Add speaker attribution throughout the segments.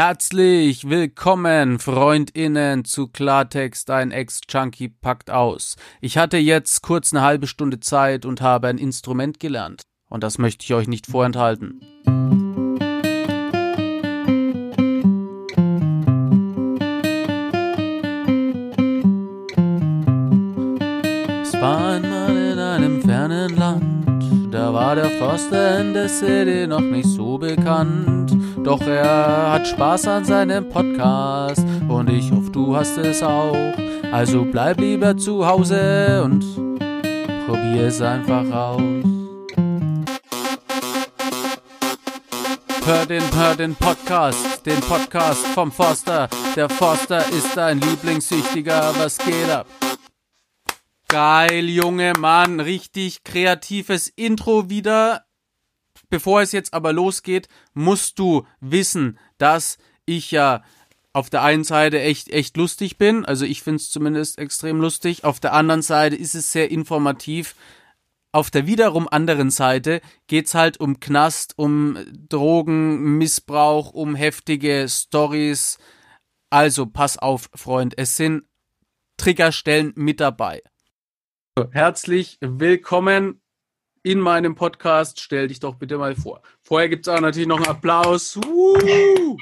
Speaker 1: Herzlich willkommen, Freundinnen, zu Klartext, ein Ex-Junkie packt aus. Ich hatte jetzt kurz eine halbe Stunde Zeit und habe ein Instrument gelernt. Und das möchte ich euch nicht vorenthalten. Es war einmal in einem fernen Land, da war der Förster in der City noch nicht so bekannt. Doch er hat Spaß an seinem Podcast und ich hoffe, du hast es auch. Also bleib lieber zu Hause und probier es einfach aus. Hör den, hör den Podcast, den Podcast vom Forster. Der Forster ist dein Lieblingssüchtiger, was geht ab? Geil, junge Mann, richtig kreatives Intro wieder Bevor es jetzt aber losgeht, musst du wissen, dass ich ja auf der einen Seite echt, echt lustig bin. Also ich finde es zumindest extrem lustig. Auf der anderen Seite ist es sehr informativ. Auf der wiederum anderen Seite geht's halt um Knast, um Drogen, Missbrauch, um heftige Stories. Also pass auf, Freund, es sind Triggerstellen mit dabei. Herzlich willkommen in meinem Podcast. Stell dich doch bitte mal vor. Vorher gibt es auch natürlich noch einen Applaus. Uh!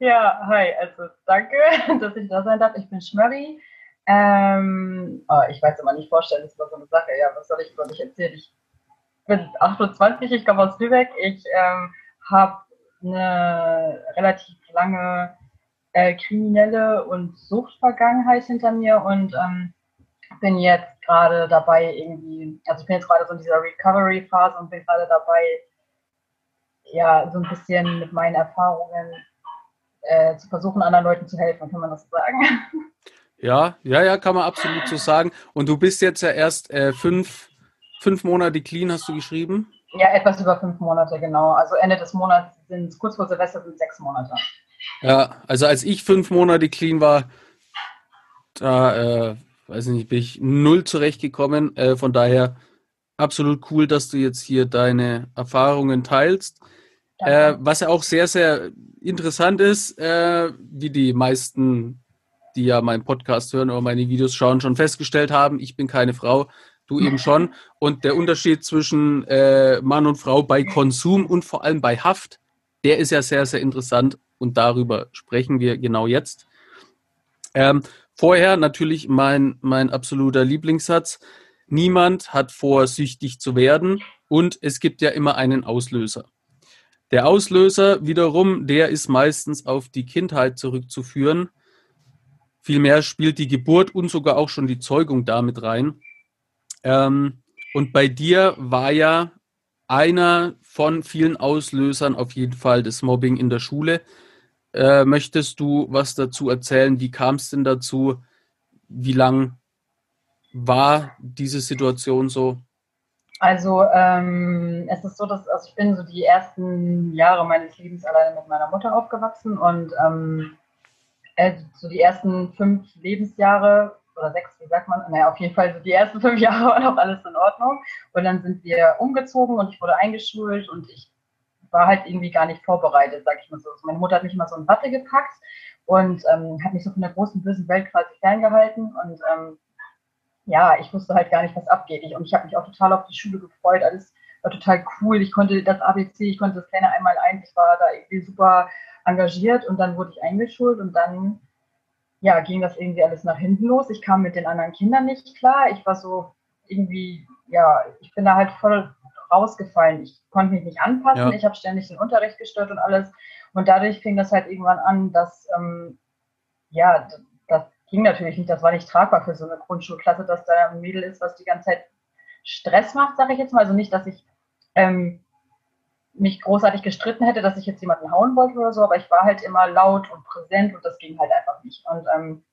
Speaker 2: Ja, hi, also danke, dass ich da sein darf. Ich bin Schmörri. Ähm, oh, ich weiß immer nicht vorstellen, das ist immer so eine Sache. Ja, was soll ich über mich erzählen? Ich bin 28, ich komme aus Lübeck. Ich ähm, habe eine relativ lange äh, kriminelle und Suchtvergangenheit hinter mir und ähm, bin jetzt gerade dabei, irgendwie, also ich bin jetzt gerade so in dieser Recovery-Phase und bin gerade dabei, ja, so ein bisschen mit meinen Erfahrungen äh, zu versuchen, anderen Leuten zu helfen, kann man das sagen?
Speaker 1: Ja, ja, ja, kann man absolut so sagen. Und du bist jetzt ja erst äh, fünf, fünf Monate clean, hast du geschrieben?
Speaker 2: Ja, etwas über fünf Monate, genau. Also Ende des Monats sind es kurz vor Silvester sind sechs Monate.
Speaker 1: Ja, also als ich fünf Monate clean war, da äh, weiß nicht, bin ich null zurechtgekommen. Äh, von daher absolut cool, dass du jetzt hier deine Erfahrungen teilst. Äh, was ja auch sehr, sehr interessant ist, äh, wie die meisten, die ja meinen Podcast hören oder meine Videos schauen, schon festgestellt haben, ich bin keine Frau, du eben schon. Und der Unterschied zwischen äh, Mann und Frau bei Konsum und vor allem bei Haft, der ist ja sehr, sehr interessant und darüber sprechen wir genau jetzt. Ähm, Vorher natürlich mein, mein absoluter Lieblingssatz. Niemand hat vor, süchtig zu werden und es gibt ja immer einen Auslöser. Der Auslöser wiederum, der ist meistens auf die Kindheit zurückzuführen. Vielmehr spielt die Geburt und sogar auch schon die Zeugung damit rein. Ähm, und bei dir war ja einer von vielen Auslösern auf jeden Fall das Mobbing in der Schule. Äh, möchtest du was dazu erzählen? Wie kam es denn dazu? Wie lang war diese Situation so?
Speaker 2: Also ähm, es ist so, dass also ich bin so die ersten Jahre meines Lebens alleine mit meiner Mutter aufgewachsen und ähm, also so die ersten fünf Lebensjahre oder sechs, wie sagt man, naja, auf jeden Fall so die ersten fünf Jahre war noch alles in Ordnung und dann sind wir umgezogen und ich wurde eingeschult und ich war halt irgendwie gar nicht vorbereitet, sag ich mal so. Also meine Mutter hat mich immer so in Watte gepackt und ähm, hat mich so von der großen bösen Welt quasi ferngehalten und ähm, ja, ich wusste halt gar nicht, was abgeht. Ich, und ich habe mich auch total auf die Schule gefreut. Alles war total cool. Ich konnte das ABC, ich konnte das kleine einmal eins. Ich war da irgendwie super engagiert und dann wurde ich eingeschult und dann ja, ging das irgendwie alles nach hinten los. Ich kam mit den anderen Kindern nicht klar. Ich war so irgendwie, ja, ich bin da halt voll rausgefallen. Ich konnte mich nicht anpassen, ja. ich habe ständig den Unterricht gestört und alles. Und dadurch fing das halt irgendwann an, dass, ähm, ja, das ging natürlich nicht, das war nicht tragbar für so eine Grundschulklasse, dass da ein Mädel ist, was die ganze Zeit Stress macht, sage ich jetzt mal. Also nicht, dass ich ähm, mich großartig gestritten hätte, dass ich jetzt jemanden hauen wollte oder so, aber ich war halt immer laut und präsent und das ging halt einfach nicht. Und ähm,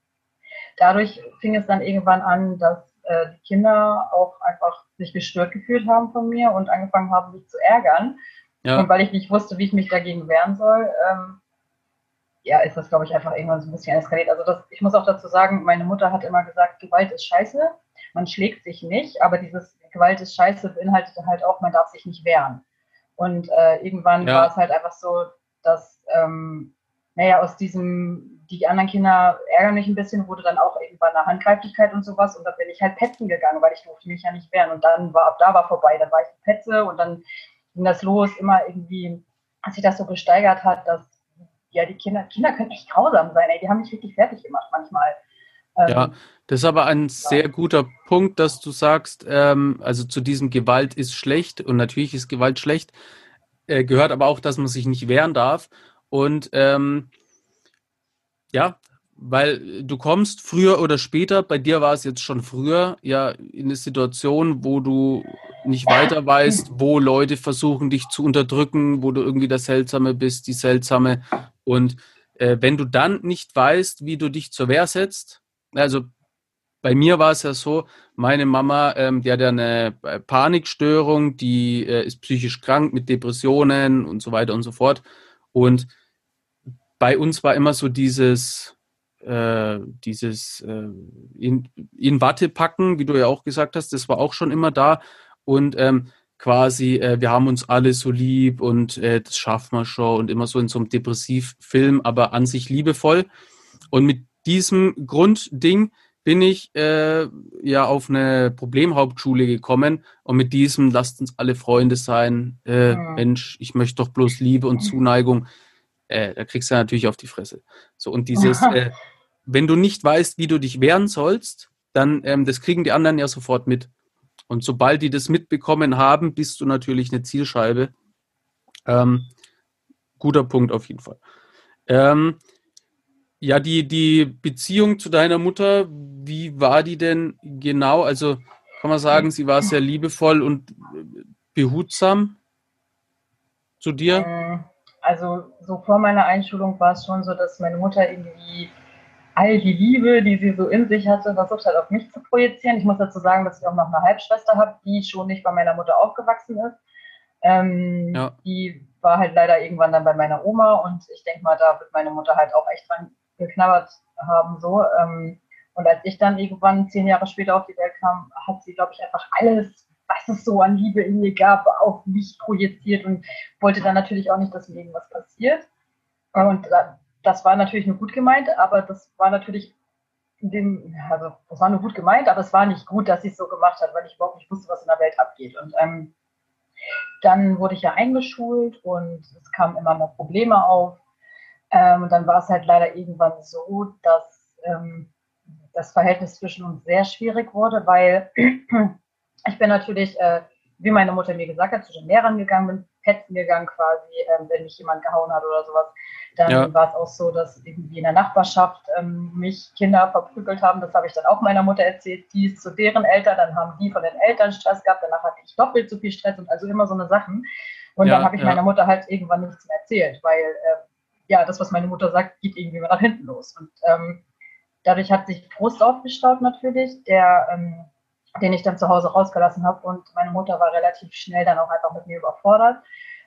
Speaker 2: dadurch fing es dann irgendwann an, dass äh, die Kinder auch einfach sich gestört gefühlt haben von mir und angefangen haben, mich zu ärgern. Ja. Und weil ich nicht wusste, wie ich mich dagegen wehren soll, ähm, ja, ist das, glaube ich, einfach irgendwann so ein bisschen eskaliert. Also das, ich muss auch dazu sagen, meine Mutter hat immer gesagt, Gewalt ist scheiße, man schlägt sich nicht, aber dieses Gewalt ist scheiße beinhaltet halt auch, man darf sich nicht wehren. Und äh, irgendwann ja. war es halt einfach so, dass ähm, naja, aus diesem, die anderen Kinder ärgern mich ein bisschen, wurde dann auch irgendwann eine Handgreiflichkeit und sowas und dann bin ich halt petzen gegangen, weil ich durfte mich ja nicht wehren und dann war, ab da war vorbei, dann war ich Petze und dann ging das los, immer irgendwie, als sich das so gesteigert hat, dass, ja, die Kinder, Kinder können echt grausam sein, ey, die haben mich richtig fertig gemacht manchmal.
Speaker 1: Ja, ähm, das ist aber ein sehr guter Punkt, dass du sagst, ähm, also zu diesem Gewalt ist schlecht und natürlich ist Gewalt schlecht, äh, gehört aber auch, dass man sich nicht wehren darf. Und ähm, ja, weil du kommst früher oder später, bei dir war es jetzt schon früher, ja, in eine Situation, wo du nicht weiter weißt, wo Leute versuchen, dich zu unterdrücken, wo du irgendwie der Seltsame bist, die Seltsame. Und äh, wenn du dann nicht weißt, wie du dich zur Wehr setzt, also bei mir war es ja so, meine Mama, ähm, die hat ja eine äh, Panikstörung, die äh, ist psychisch krank mit Depressionen und so weiter und so fort. Und bei uns war immer so dieses, äh, dieses äh, in, in Watte packen, wie du ja auch gesagt hast, das war auch schon immer da. Und ähm, quasi, äh, wir haben uns alle so lieb und äh, das schaffen wir schon und immer so in so einem Depressivfilm, aber an sich liebevoll. Und mit diesem Grundding bin ich äh, ja auf eine Problemhauptschule gekommen und mit diesem lasst uns alle Freunde sein. Äh. Mensch, ich möchte doch bloß Liebe und Zuneigung äh, da kriegst du natürlich auf die Fresse. So, und dieses, äh, wenn du nicht weißt, wie du dich wehren sollst, dann, ähm, das kriegen die anderen ja sofort mit. Und sobald die das mitbekommen haben, bist du natürlich eine Zielscheibe. Ähm, guter Punkt auf jeden Fall. Ähm, ja, die, die Beziehung zu deiner Mutter, wie war die denn genau? Also kann man sagen, sie war sehr liebevoll und behutsam zu dir?
Speaker 2: Also so vor meiner Einschulung war es schon so, dass meine Mutter irgendwie all die Liebe, die sie so in sich hatte, versucht hat, auf mich zu projizieren. Ich muss dazu sagen, dass ich auch noch eine Halbschwester habe, die schon nicht bei meiner Mutter aufgewachsen ist. Ähm, ja. Die war halt leider irgendwann dann bei meiner Oma und ich denke mal, da wird meine Mutter halt auch echt dran geknabbert haben. so. Ähm, und als ich dann irgendwann zehn Jahre später auf die Welt kam, hat sie, glaube ich, einfach alles was es so an Liebe in mir gab, auf mich projiziert und wollte dann natürlich auch nicht, dass mir irgendwas passiert. Und das war natürlich nur gut gemeint, aber das war natürlich dem, also das war nur gut gemeint, aber es war nicht gut, dass sie es so gemacht hat, weil ich überhaupt nicht wusste, was in der Welt abgeht. Und ähm, dann wurde ich ja eingeschult und es kamen immer mehr Probleme auf. Ähm, und dann war es halt leider irgendwann so, dass ähm, das Verhältnis zwischen uns sehr schwierig wurde, weil ich bin natürlich, äh, wie meine Mutter mir gesagt hat, zu den Lehrern gegangen, bin petzen gegangen quasi, ähm, wenn mich jemand gehauen hat oder sowas. Dann ja. war es auch so, dass irgendwie in der Nachbarschaft ähm, mich Kinder verprügelt haben. Das habe ich dann auch meiner Mutter erzählt. Die ist zu deren Eltern, dann haben die von den Eltern Stress gehabt. Danach hatte ich doppelt so viel Stress und also immer so eine Sachen. Und ja, dann habe ich ja. meiner Mutter halt irgendwann nichts mehr erzählt, weil äh, ja, das, was meine Mutter sagt, geht irgendwie mal nach hinten los. Und ähm, dadurch hat sich Frust aufgestaut natürlich, der ähm, den ich dann zu Hause rausgelassen habe. Und meine Mutter war relativ schnell dann auch einfach mit mir überfordert.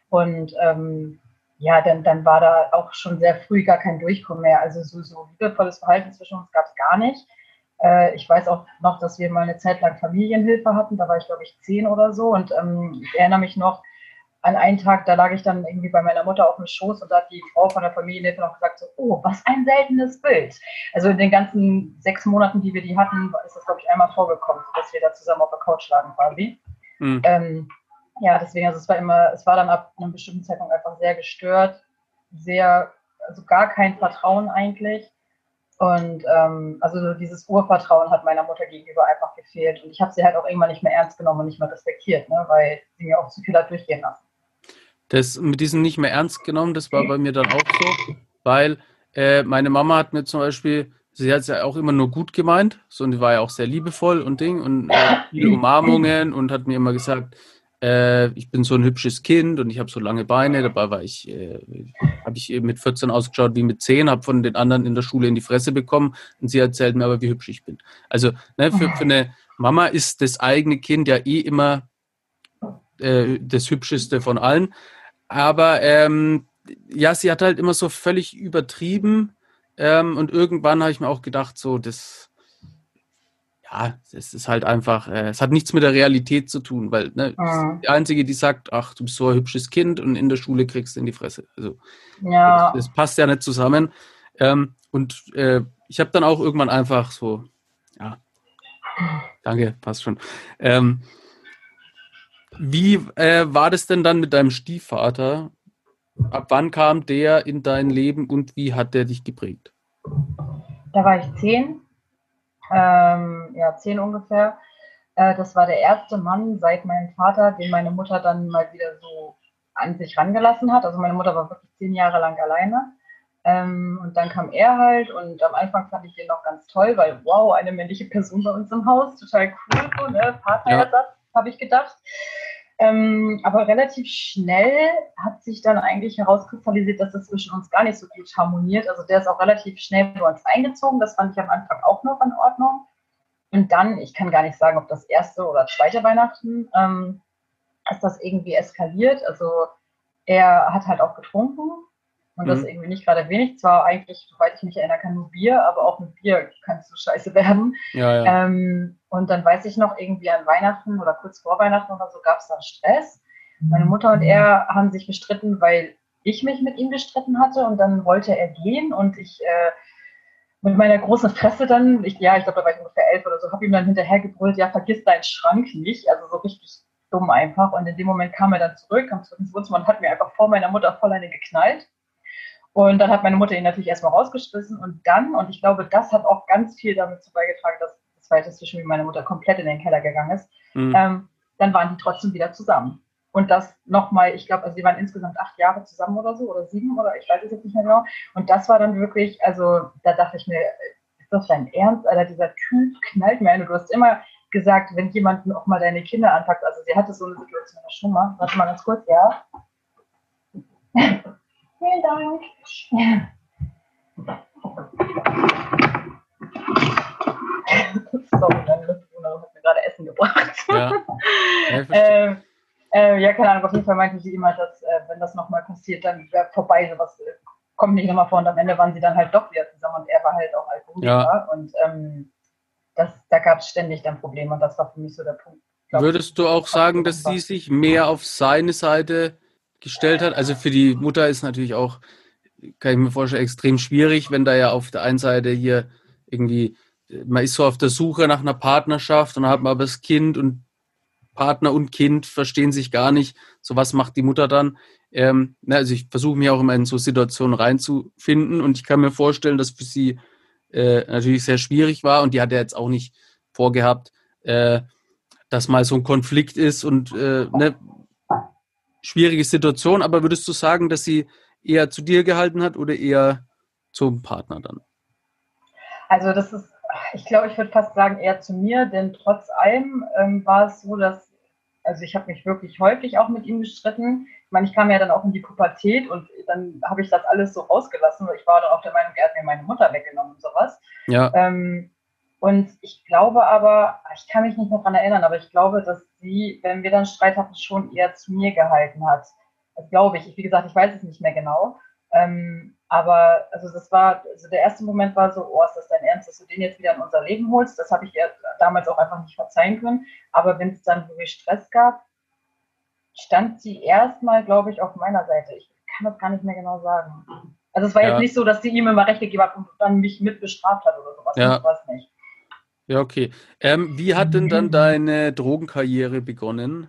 Speaker 2: Und ähm, ja, dann, dann war da auch schon sehr früh gar kein Durchkommen mehr. Also so, so liebevolles Verhalten zwischen uns gab es gar nicht. Äh, ich weiß auch noch, dass wir mal eine Zeit lang Familienhilfe hatten. Da war ich, glaube ich, zehn oder so. Und ähm, ich erinnere mich noch, an einem Tag, da lag ich dann irgendwie bei meiner Mutter auf dem Schoß und da hat die Frau von der Familienhilfe noch gesagt, so, oh, was ein seltenes Bild. Also in den ganzen sechs Monaten, die wir die hatten, ist das, glaube ich, einmal vorgekommen, dass wir da zusammen auf der Couch lagen quasi. Mhm. Ähm, ja, deswegen, also es war immer, es war dann ab einem bestimmten Zeitpunkt einfach sehr gestört, sehr, also gar kein Vertrauen eigentlich. Und ähm, also dieses Urvertrauen hat meiner Mutter gegenüber einfach gefehlt. Und ich habe sie halt auch irgendwann nicht mehr ernst genommen und nicht mehr respektiert, ne, weil sie mir auch zu viel hat durchgehen lassen.
Speaker 1: Das mit diesem nicht mehr ernst genommen, das war bei mir dann auch so, weil äh, meine Mama hat mir zum Beispiel, sie hat es ja auch immer nur gut gemeint, so und die war ja auch sehr liebevoll und Ding und äh, viele Umarmungen und hat mir immer gesagt, äh, ich bin so ein hübsches Kind und ich habe so lange Beine. Dabei war ich, äh, habe ich mit 14 ausgeschaut wie mit 10, habe von den anderen in der Schule in die Fresse bekommen und sie erzählt mir aber, wie hübsch ich bin. Also ne, für, für eine Mama ist das eigene Kind ja eh immer äh, das Hübscheste von allen. Aber ähm, ja, sie hat halt immer so völlig übertrieben. Ähm, und irgendwann habe ich mir auch gedacht, so, das, ja, es ist halt einfach, äh, es hat nichts mit der Realität zu tun, weil ne, mhm. die Einzige, die sagt, ach, du bist so ein hübsches Kind und in der Schule kriegst du in die Fresse. Also ja. das, das passt ja nicht zusammen. Ähm, und äh, ich habe dann auch irgendwann einfach so, ja, danke, passt schon. Ähm, wie äh, war das denn dann mit deinem Stiefvater? Ab wann kam der in dein Leben und wie hat der dich geprägt?
Speaker 2: Da war ich zehn, ähm, ja, zehn ungefähr. Äh, das war der erste Mann seit meinem Vater, den meine Mutter dann mal wieder so an sich rangelassen hat. Also meine Mutter war wirklich zehn Jahre lang alleine. Ähm, und dann kam er halt und am Anfang fand ich den noch ganz toll, weil wow, eine männliche Person bei uns im Haus, total cool, so, ne? Partnerersatz, ja. Habe ich gedacht. Ähm, aber relativ schnell hat sich dann eigentlich herauskristallisiert, dass das zwischen uns gar nicht so gut harmoniert. Also der ist auch relativ schnell bei uns eingezogen. Das fand ich am Anfang auch noch in Ordnung. Und dann, ich kann gar nicht sagen, ob das erste oder zweite Weihnachten, ähm, ist das irgendwie eskaliert. Also er hat halt auch getrunken und mhm. das irgendwie nicht gerade wenig. Zwar eigentlich, soweit ich mich erinnern kann, nur Bier, aber auch mit Bier kann es so scheiße werden. Ja, ja. Ähm, und dann weiß ich noch, irgendwie an Weihnachten oder kurz vor Weihnachten oder so gab es dann Stress. Meine Mutter und er haben sich gestritten, weil ich mich mit ihm gestritten hatte und dann wollte er gehen und ich äh, mit meiner großen Fresse dann, ich, ja, ich glaube, da war ich ungefähr elf oder so, habe ihm dann hinterher gebrüllt, ja, vergiss deinen Schrank nicht. Also so richtig dumm einfach. Und in dem Moment kam er dann zurück, kam zurück ins Wohnzimmer und hat mir einfach vor meiner Mutter voll eine geknallt. Und dann hat meine Mutter ihn natürlich erstmal rausgeschmissen und dann, und ich glaube, das hat auch ganz viel damit zu beigetragen, dass das zweite zwischen wie meine Mutter komplett in den Keller gegangen ist, mhm. ähm, dann waren die trotzdem wieder zusammen. Und das nochmal, ich glaube, also sie waren insgesamt acht Jahre zusammen oder so, oder sieben, oder ich weiß es jetzt nicht mehr genau. Und das war dann wirklich, also da dachte ich mir, ist das dein Ernst, Alter, dieser Typ knallt mir ein. Und du hast immer gesagt, wenn jemand auch mal deine Kinder anpackt, also sie hatte so eine Situation schon mal, warte mal ganz kurz, ja. Vielen Dank. Sorry, meine Mitbewohnerin hat mir gerade Essen gebracht. Ja, ja, ähm, äh, ja, keine Ahnung, auf jeden Fall meinte sie immer, dass äh, wenn das nochmal passiert, dann wäre vorbei, sowas äh, kommt nicht nochmal vor und am Ende waren sie dann halt doch wieder zusammen und er war halt auch Alkoholiker ja. und ähm, das, da gab es ständig dann Probleme und das war für mich so der Punkt.
Speaker 1: Würdest du auch sagen, dass sie sich mehr auf seine Seite gestellt hat. Also für die Mutter ist natürlich auch, kann ich mir vorstellen, extrem schwierig, wenn da ja auf der einen Seite hier irgendwie, man ist so auf der Suche nach einer Partnerschaft und dann hat man aber das Kind und Partner und Kind verstehen sich gar nicht. So was macht die Mutter dann? Ähm, also ich versuche mich auch immer in so Situationen reinzufinden und ich kann mir vorstellen, dass für sie äh, natürlich sehr schwierig war und die hat ja jetzt auch nicht vorgehabt, äh, dass mal so ein Konflikt ist und äh, ne, schwierige Situation, aber würdest du sagen, dass sie eher zu dir gehalten hat oder eher zum Partner dann?
Speaker 2: Also das ist, ich glaube, ich würde fast sagen eher zu mir, denn trotz allem ähm, war es so, dass, also ich habe mich wirklich häufig auch mit ihm gestritten. Ich meine, ich kam ja dann auch in die Pubertät und dann habe ich das alles so rausgelassen, weil ich war dann auch der Meinung, er hat mir meine Mutter weggenommen und sowas. Ja. Ähm, und ich glaube aber, ich kann mich nicht mehr daran erinnern, aber ich glaube, dass sie, wenn wir dann Streit hatten, schon eher zu mir gehalten hat. Das glaube ich. Wie gesagt, ich weiß es nicht mehr genau. Ähm, aber also das war, also der erste Moment war so, oh, ist das dein Ernst, dass du den jetzt wieder in unser Leben holst? Das habe ich ihr damals auch einfach nicht verzeihen können. Aber wenn es dann wirklich Stress gab, stand sie erstmal, glaube ich, auf meiner Seite. Ich kann das gar nicht mehr genau sagen. Also es war ja. jetzt nicht so, dass sie ihm immer Recht gegeben hat und dann mich mit bestraft hat oder sowas. Ja. War es nicht.
Speaker 1: Ja, okay. Ähm, wie hat denn dann deine Drogenkarriere begonnen?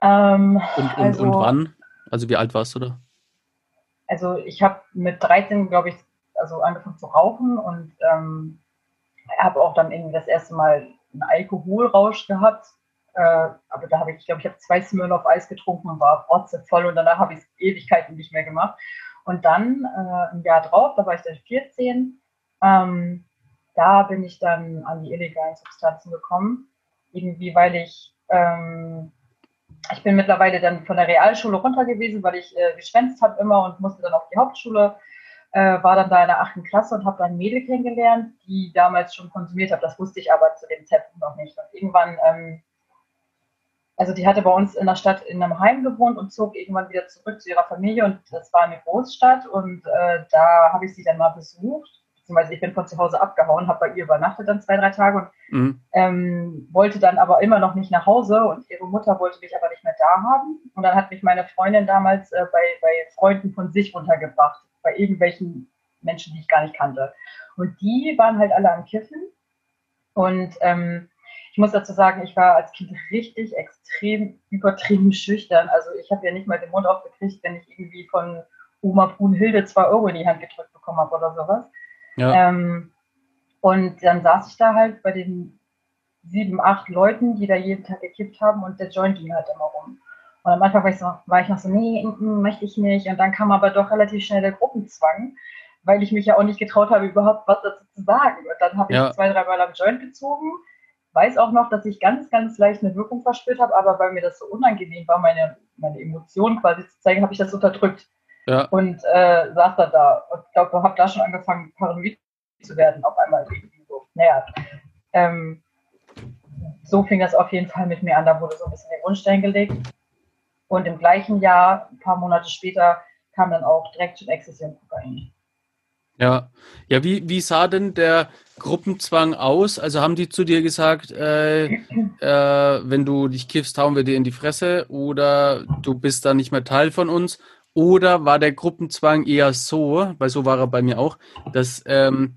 Speaker 1: Ähm, und, und, also, und wann? Also wie alt warst du da?
Speaker 2: Also ich habe mit 13, glaube ich, also angefangen zu rauchen und ähm, habe auch dann irgendwie das erste Mal einen Alkoholrausch gehabt. Äh, aber da habe ich, glaube, ich habe zwei Smirnoff Eis getrunken und war voll und danach habe ich es Ewigkeiten nicht mehr gemacht. Und dann äh, ein Jahr drauf, da war ich dann 14, ähm, da bin ich dann an die illegalen Substanzen gekommen. Irgendwie, weil ich, ähm, ich bin mittlerweile dann von der Realschule runter gewesen, weil ich äh, geschwänzt habe immer und musste dann auf die Hauptschule. Äh, war dann da in der achten Klasse und habe dann Mädel kennengelernt, die damals schon konsumiert habe. Das wusste ich aber zu dem Zeitpunkt noch nicht. Und irgendwann, ähm, also die hatte bei uns in der Stadt in einem Heim gewohnt und zog irgendwann wieder zurück zu ihrer Familie und das war eine Großstadt und äh, da habe ich sie dann mal besucht beziehungsweise ich bin von zu Hause abgehauen, habe bei ihr übernachtet dann zwei, drei Tage und mhm. ähm, wollte dann aber immer noch nicht nach Hause und ihre Mutter wollte mich aber nicht mehr da haben. Und dann hat mich meine Freundin damals äh, bei, bei Freunden von sich untergebracht, bei irgendwelchen Menschen, die ich gar nicht kannte. Und die waren halt alle am Kiffen. Und ähm, ich muss dazu sagen, ich war als Kind richtig extrem übertrieben schüchtern. Also ich habe ja nicht mal den Mund aufgekriegt, wenn ich irgendwie von Oma Brunhilde zwei Euro in die Hand gedrückt bekommen habe oder sowas. Ja. Ähm, und dann saß ich da halt bei den sieben, acht Leuten, die da jeden Tag gekippt haben und der Joint ging halt immer rum. Und am Anfang war ich, so, war ich noch so, nee, möchte ich nicht. Und dann kam aber doch relativ schnell der Gruppenzwang, weil ich mich ja auch nicht getraut habe, überhaupt was dazu zu sagen. Und dann habe ich ja. zwei, dreimal am Joint gezogen. Weiß auch noch, dass ich ganz, ganz leicht eine Wirkung verspürt habe, aber weil mir das so unangenehm war, meine, meine Emotionen quasi zu zeigen, habe ich das unterdrückt. Ja. Und äh, saß dann da und glaube, habe da schon angefangen, paranoid zu werden, auf einmal irgendwie so. Naja, ähm, so fing das auf jeden Fall mit mir an. Da wurde so ein bisschen der Grundstein gelegt. Und im gleichen Jahr, ein paar Monate später, kam dann auch direkt schon Ecstasy und Kokain.
Speaker 1: Ja, ja, wie, wie sah denn der Gruppenzwang aus? Also haben die zu dir gesagt, äh, äh, wenn du dich kiffst, hauen wir dir in die Fresse oder du bist da nicht mehr Teil von uns? Oder war der Gruppenzwang eher so, weil so war er bei mir auch, dass ähm,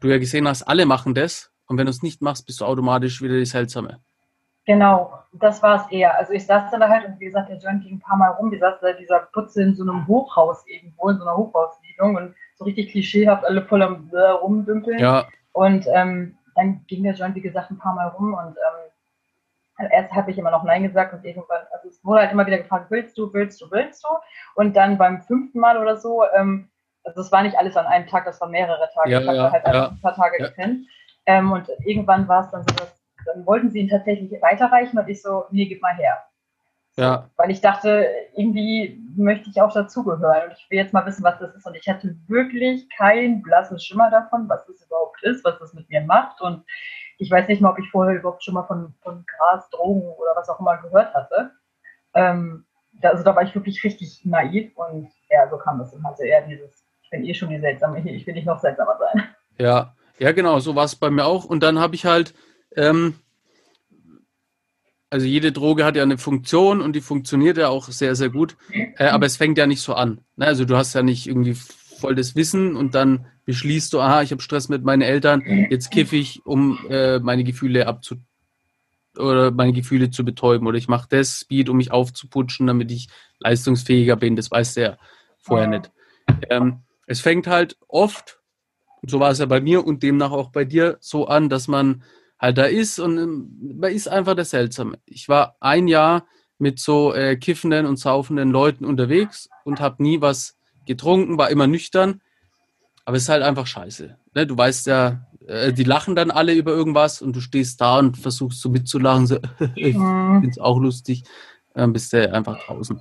Speaker 1: du ja gesehen hast, alle machen das und wenn du es nicht machst, bist du automatisch wieder die Seltsame.
Speaker 2: Genau, das war es eher. Also ich saß dann da halt und wie gesagt, der Joint ging ein paar Mal rum. Wir saßen da dieser Putze in so einem Hochhaus irgendwo, in so einer Hochhaussiedlung und so richtig klischeehaft alle voll am äh, Rumdümpeln. Ja. Und ähm, dann ging der Joint, wie gesagt, ein paar Mal rum und ähm, erst habe ich immer noch Nein gesagt und irgendwann, also es wurde halt immer wieder gefragt, willst du, willst du, willst du? Und dann beim fünften Mal oder so, ähm, also es war nicht alles an einem Tag, das waren mehrere Tage. Ja, ich habe ja, halt ja. ein paar Tage ja. gepennt. Ähm, und irgendwann war es dann so, dass dann wollten sie ihn tatsächlich weiterreichen und ich so, nee, gib mal her. Ja. Weil ich dachte, irgendwie möchte ich auch dazugehören und ich will jetzt mal wissen, was das ist. Und ich hatte wirklich keinen blassen Schimmer davon, was das überhaupt ist, was das mit mir macht. Und ich weiß nicht mal, ob ich vorher überhaupt schon mal von, von Gras, Drogen oder was auch immer gehört hatte. Ähm, da, also da war ich wirklich richtig naiv und ja, so kam das. Und hatte eher dieses, ich bin eh schon die seltsame hier, ich will nicht noch seltsamer sein.
Speaker 1: Ja, ja, genau, so war es bei mir auch. Und dann habe ich halt, ähm, also jede Droge hat ja eine Funktion und die funktioniert ja auch sehr, sehr gut. Äh, aber es fängt ja nicht so an. Ne? Also du hast ja nicht irgendwie voll das Wissen und dann beschließt du, aha, ich habe Stress mit meinen Eltern, jetzt kiffe ich, um äh, meine Gefühle abzu oder meine Gefühle zu betäuben oder ich mache das Speed, um mich aufzuputschen, damit ich leistungsfähiger bin. Das weiß der vorher nicht. Ähm, es fängt halt oft, so war es ja bei mir und demnach auch bei dir, so an, dass man halt da ist und ähm, man ist einfach der Seltsame. Ich war ein Jahr mit so äh, kiffenden und saufenden Leuten unterwegs und habe nie was getrunken, war immer nüchtern aber es ist halt einfach scheiße. Ne? Du weißt ja, äh, die lachen dann alle über irgendwas und du stehst da und versuchst so mitzulachen. So, ich mhm. finde es auch lustig. Dann bist du einfach draußen.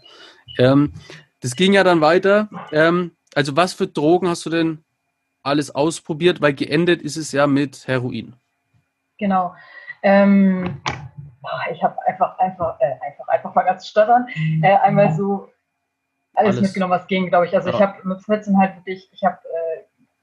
Speaker 1: Ähm, das ging ja dann weiter. Ähm, also, was für Drogen hast du denn alles ausprobiert? Weil geendet ist es ja mit Heroin.
Speaker 2: Genau. Ähm, ich habe einfach, einfach, äh, einfach, einfach mal ganz stottern. Äh, einmal so alles, alles, mitgenommen, was ging, glaube ich. Also, ja. ich habe mit 14 halt wirklich, ich habe äh,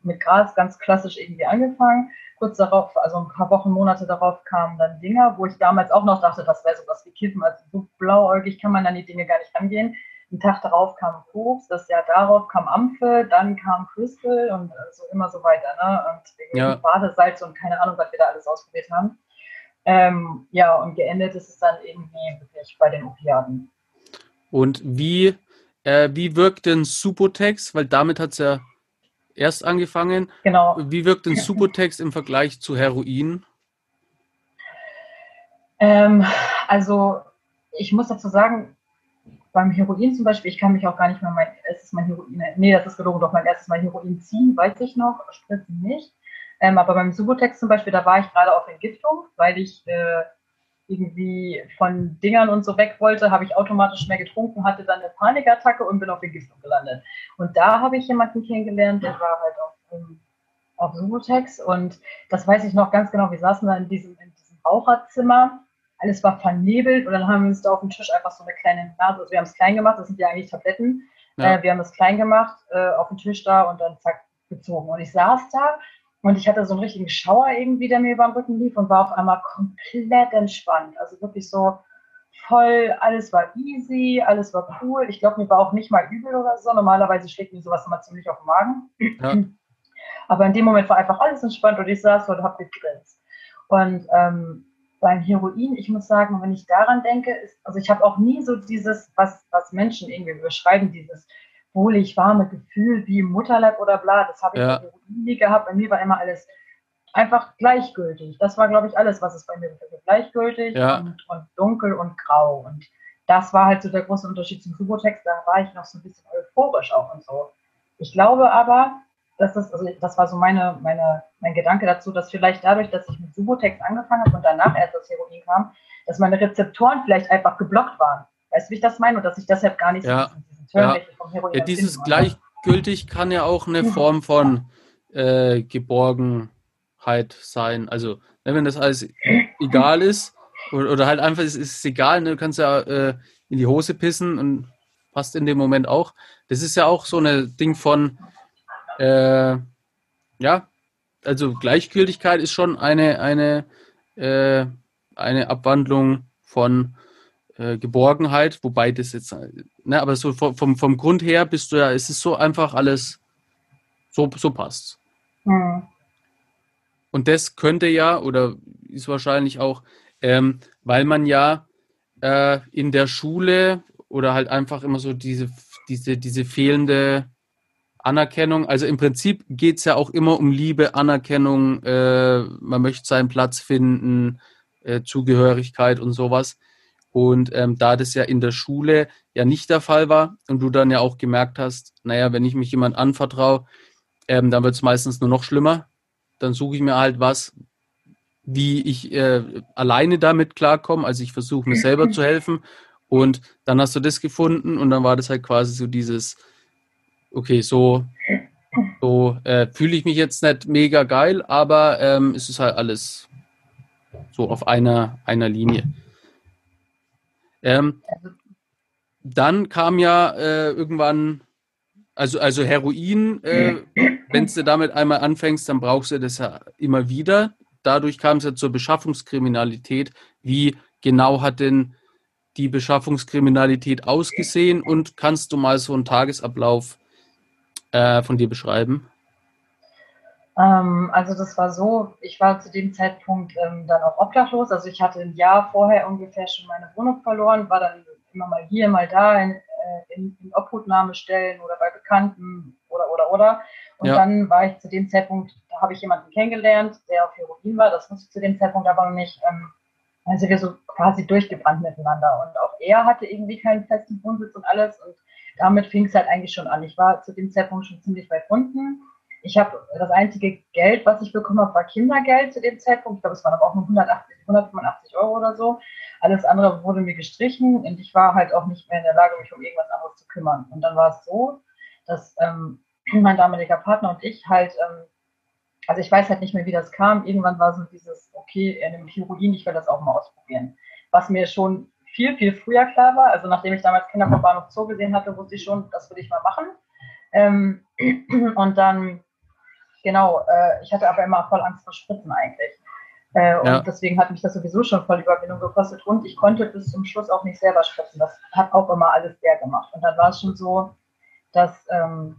Speaker 2: mit Gras ganz klassisch irgendwie angefangen. Kurz darauf, also ein paar Wochen, Monate darauf kamen dann Dinger, wo ich damals auch noch dachte, das wäre sowas wie Kiffen. Also so blauäugig kann man an die Dinge gar nicht rangehen. Ein Tag darauf kam Koks, das Jahr darauf kam Amphe, dann kam Crystal und so immer so weiter. Ne? Und wegen ja. Badesalz und keine Ahnung, was wir da alles ausprobiert haben. Ähm, ja, und geendet ist es dann irgendwie wirklich bei den Opiaten.
Speaker 1: Und wie, äh, wie wirkt denn Subotex? Weil damit hat es ja erst angefangen. Genau. Wie wirkt denn Subotex im Vergleich zu Heroin?
Speaker 2: Ähm, also ich muss dazu sagen, beim Heroin zum Beispiel, ich kann mich auch gar nicht mehr mein erstes Mal Heroin, nee, das ist gelogen, doch mein erstes Mal Heroin ziehen, weiß ich noch, spritzen nicht. Ähm, aber beim Subotex zum Beispiel, da war ich gerade auf Entgiftung, weil ich äh, irgendwie von Dingern und so weg wollte, habe ich automatisch mehr getrunken, hatte dann eine Panikattacke und bin auf Vergiftung gelandet. Und da habe ich jemanden kennengelernt, der war halt auf, um, auf Subotex und das weiß ich noch ganz genau. Wir saßen da in diesem, in diesem Raucherzimmer, alles war vernebelt und dann haben wir uns da auf dem Tisch einfach so eine kleine Nase, also wir haben es klein gemacht, das sind ja eigentlich Tabletten, ja. äh, wir haben es klein gemacht, äh, auf dem Tisch da und dann zack, gezogen. Und ich saß da und ich hatte so einen richtigen Schauer irgendwie, der mir über den Rücken lief und war auf einmal komplett entspannt. Also wirklich so voll, alles war easy, alles war cool. Ich glaube, mir war auch nicht mal übel oder so. Normalerweise schlägt mir sowas immer ziemlich auf den Magen. Ja. Aber in dem Moment war einfach alles entspannt und ich saß und habe gegrinst. Und ähm, beim Heroin, ich muss sagen, wenn ich daran denke, ist, also ich habe auch nie so dieses, was, was Menschen irgendwie beschreiben, dieses wohlig warme Gefühl wie im Mutterleib oder bla, das habe ich ja. nie gehabt. Bei mir war immer alles einfach gleichgültig. Das war, glaube ich, alles, was es bei mir betrifft. Gleichgültig ja. und, und, dunkel und grau. Und das war halt so der große Unterschied zum Subotex. Da war ich noch so ein bisschen euphorisch auch und so. Ich glaube aber, dass das, also das war so meine, meine, mein Gedanke dazu, dass vielleicht dadurch, dass ich mit Subotex angefangen habe und danach erst das Heroin kam, dass meine Rezeptoren vielleicht einfach geblockt waren. Weißt du, wie ich das meine? Und dass ich deshalb gar nicht
Speaker 1: ja. so Turn ja. ja, Dieses gleichgültig kann ja auch eine Form von äh, Geborgenheit sein. Also, ne, wenn das alles egal ist oder, oder halt einfach, es ist egal, ne, du kannst ja äh, in die Hose pissen und passt in dem Moment auch. Das ist ja auch so ein Ding von, äh, ja, also Gleichgültigkeit ist schon eine, eine, äh, eine Abwandlung von äh, Geborgenheit, wobei das jetzt, ne, aber so vom, vom Grund her bist du ja, es ist so einfach alles, so, so passt. Mhm. Und das könnte ja, oder ist wahrscheinlich auch, ähm, weil man ja äh, in der Schule oder halt einfach immer so diese, diese, diese fehlende Anerkennung. Also im Prinzip geht es ja auch immer um Liebe, Anerkennung, äh, man möchte seinen Platz finden, äh, Zugehörigkeit und sowas. Und ähm, da das ja in der Schule ja nicht der Fall war und du dann ja auch gemerkt hast, naja, wenn ich mich jemand anvertraue, ähm, dann wird es meistens nur noch schlimmer. Dann suche ich mir halt was, wie ich äh, alleine damit klarkomme. Also ich versuche mir selber zu helfen. Und dann hast du das gefunden und dann war das halt quasi so dieses, okay, so, so äh, fühle ich mich jetzt nicht mega geil, aber ähm, es ist halt alles so auf einer, einer Linie. Ähm, dann kam ja äh, irgendwann, also, also Heroin, äh, wenn du damit einmal anfängst, dann brauchst du das ja immer wieder. Dadurch kam es ja zur Beschaffungskriminalität. Wie genau hat denn die Beschaffungskriminalität ausgesehen und kannst du mal so einen Tagesablauf äh, von dir beschreiben?
Speaker 2: Ähm, also das war so, ich war zu dem Zeitpunkt ähm, dann auch obdachlos. Also ich hatte ein Jahr vorher ungefähr schon meine Wohnung verloren, war dann immer mal hier, mal da in, äh, in, in Obhutnahmestellen oder bei Bekannten oder oder oder. Und ja. dann war ich zu dem Zeitpunkt, da habe ich jemanden kennengelernt, der auf Heroin war. Das wusste ich zu dem Zeitpunkt aber noch nicht. Ähm, also wir so quasi durchgebrannt miteinander. Und auch er hatte irgendwie keinen festen Wohnsitz und alles. Und damit fing es halt eigentlich schon an. Ich war zu dem Zeitpunkt schon ziemlich weit unten. Ich habe das einzige Geld, was ich bekommen habe, war Kindergeld zu dem Zeitpunkt. Ich glaube, es waren aber auch nur 180, 185 Euro oder so. Alles andere wurde mir gestrichen und ich war halt auch nicht mehr in der Lage, mich um irgendwas anderes zu kümmern. Und dann war es so, dass ähm, mein damaliger Partner und ich halt, ähm, also ich weiß halt nicht mehr, wie das kam. Irgendwann war so dieses, okay, er nimmt Heroin, ich will das auch mal ausprobieren. Was mir schon viel, viel früher klar war. Also nachdem ich damals Kinder vom Bahnhof Zoo gesehen hatte, wusste ich schon, das würde ich mal machen. Ähm, und dann, genau, äh, ich hatte aber immer voll Angst vor Spritzen eigentlich. Äh, und ja. deswegen hat mich das sowieso schon voll Überwindung gekostet. Und ich konnte bis zum Schluss auch nicht selber spritzen. Das hat auch immer alles der gemacht. Und dann war es schon so, dass ähm,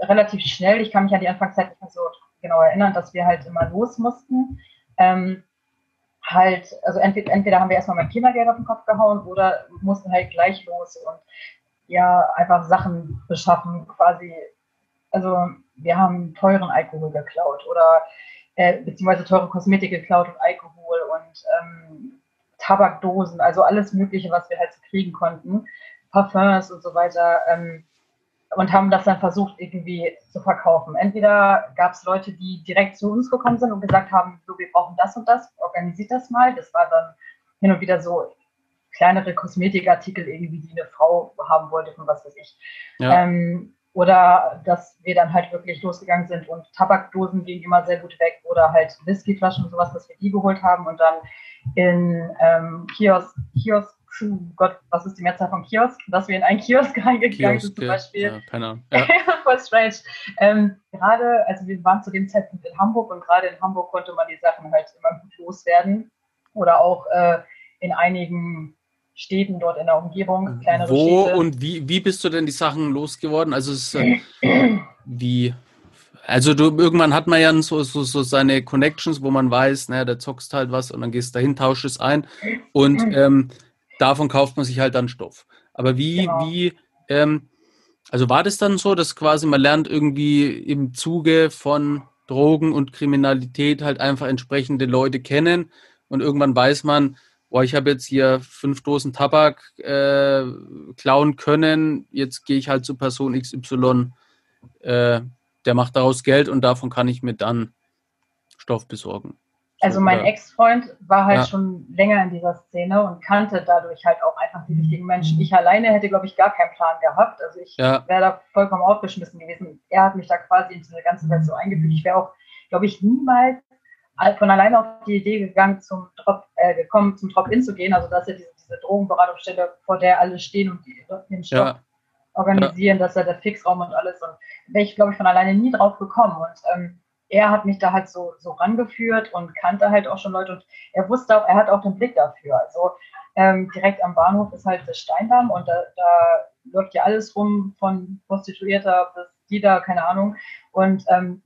Speaker 2: relativ schnell, ich kann mich an die Anfangszeit nicht mehr so genau erinnern, dass wir halt immer los mussten. Ähm, halt, also entweder, entweder haben wir erstmal mein Kindergeld auf den Kopf gehauen oder mussten halt gleich los und ja, einfach Sachen beschaffen, quasi. Also wir haben teuren Alkohol geklaut oder äh, beziehungsweise teure Kosmetik geklaut und Alkohol und ähm, Tabakdosen, also alles Mögliche, was wir halt so kriegen konnten, Parfums und so weiter. Ähm, und haben das dann versucht irgendwie zu verkaufen. Entweder gab es Leute, die direkt zu uns gekommen sind und gesagt haben, so, wir brauchen das und das, organisiert das mal. Das war dann hin und wieder so kleinere Kosmetikartikel irgendwie, die eine Frau haben wollte von was weiß ich. Ja. Ähm, oder dass wir dann halt wirklich losgegangen sind und Tabakdosen gingen immer sehr gut weg oder halt Whiskyflaschen und sowas, dass wir die geholt haben und dann in ähm, Kiosk, Kiosk Gott, was ist die Mehrzahl von Kiosk? Dass wir in einen Kiosk reingegangen sind zum Beispiel. Ja,
Speaker 1: keine Ahnung. Ja.
Speaker 2: Voll strange. Ähm, gerade, also wir waren zu dem Zeitpunkt in Hamburg und gerade in Hamburg konnte man die Sachen halt immer gut loswerden. Oder auch äh, in einigen Städten dort in der Umgebung,
Speaker 1: kleinere Wo Städte. und wie, wie bist du denn die Sachen losgeworden? Also es äh, wie also du, irgendwann hat man ja so, so, so seine Connections, wo man weiß, naja, der zockst halt was und dann gehst du dahin, tauscht es ein und mhm. ähm, davon kauft man sich halt dann Stoff. Aber wie, genau. wie, ähm, also war das dann so, dass quasi man lernt irgendwie im Zuge von Drogen und Kriminalität halt einfach entsprechende Leute kennen und irgendwann weiß man, boah, ich habe jetzt hier fünf Dosen Tabak äh, klauen können, jetzt gehe ich halt zu Person XY, äh, der macht daraus Geld und davon kann ich mir dann Stoff besorgen.
Speaker 2: Also mein Ex-Freund war halt ja. schon länger in dieser Szene und kannte dadurch halt auch einfach die richtigen Menschen. Ich alleine hätte, glaube ich, gar keinen Plan gehabt. Also ich ja. wäre da vollkommen aufgeschmissen gewesen. Er hat mich da quasi in diese ganze Welt so eingefügt. Ich wäre auch, glaube ich, niemals von alleine auf die Idee gegangen, zum Drop, äh, gekommen, zum Drop-In zu gehen. Also dass er diese, diese Drogenberatungsstelle, vor der alle stehen und die, den Stoff ja organisieren, ja. dass er der Fixraum und alles. Und wäre ich, glaube ich, von alleine nie drauf gekommen. Und ähm, er hat mich da halt so, so rangeführt und kannte halt auch schon Leute. Und er wusste auch, er hat auch den Blick dafür. Also ähm, direkt am Bahnhof ist halt der Steindamm und da, da läuft ja alles rum, von Prostituierter bis Dieter, keine Ahnung. Und ähm,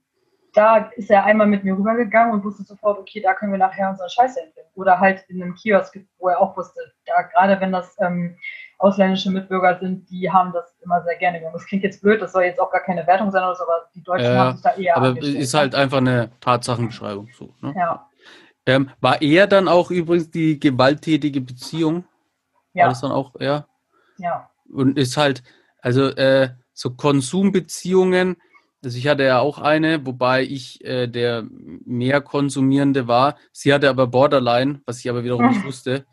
Speaker 2: da ist er einmal mit mir rübergegangen und wusste sofort, okay, da können wir nachher unsere Scheiße entwickeln. Oder halt in einem Kiosk, wo er auch wusste, da gerade wenn das ähm, ausländische Mitbürger sind, die haben das immer sehr gerne gemacht. Das klingt jetzt blöd, das soll jetzt auch gar keine Wertung sein oder so, aber die Deutschen äh, haben sich da eher
Speaker 1: Aber ist halt einfach eine Tatsachenbeschreibung so.
Speaker 2: Ne? Ja.
Speaker 1: Ähm, war er dann auch übrigens die gewalttätige Beziehung? Ja. War das dann auch er?
Speaker 2: Ja.
Speaker 1: Und ist halt, also äh, so Konsumbeziehungen, also ich hatte ja auch eine, wobei ich äh, der mehr Konsumierende war. Sie hatte aber Borderline, was ich aber wiederum nicht wusste.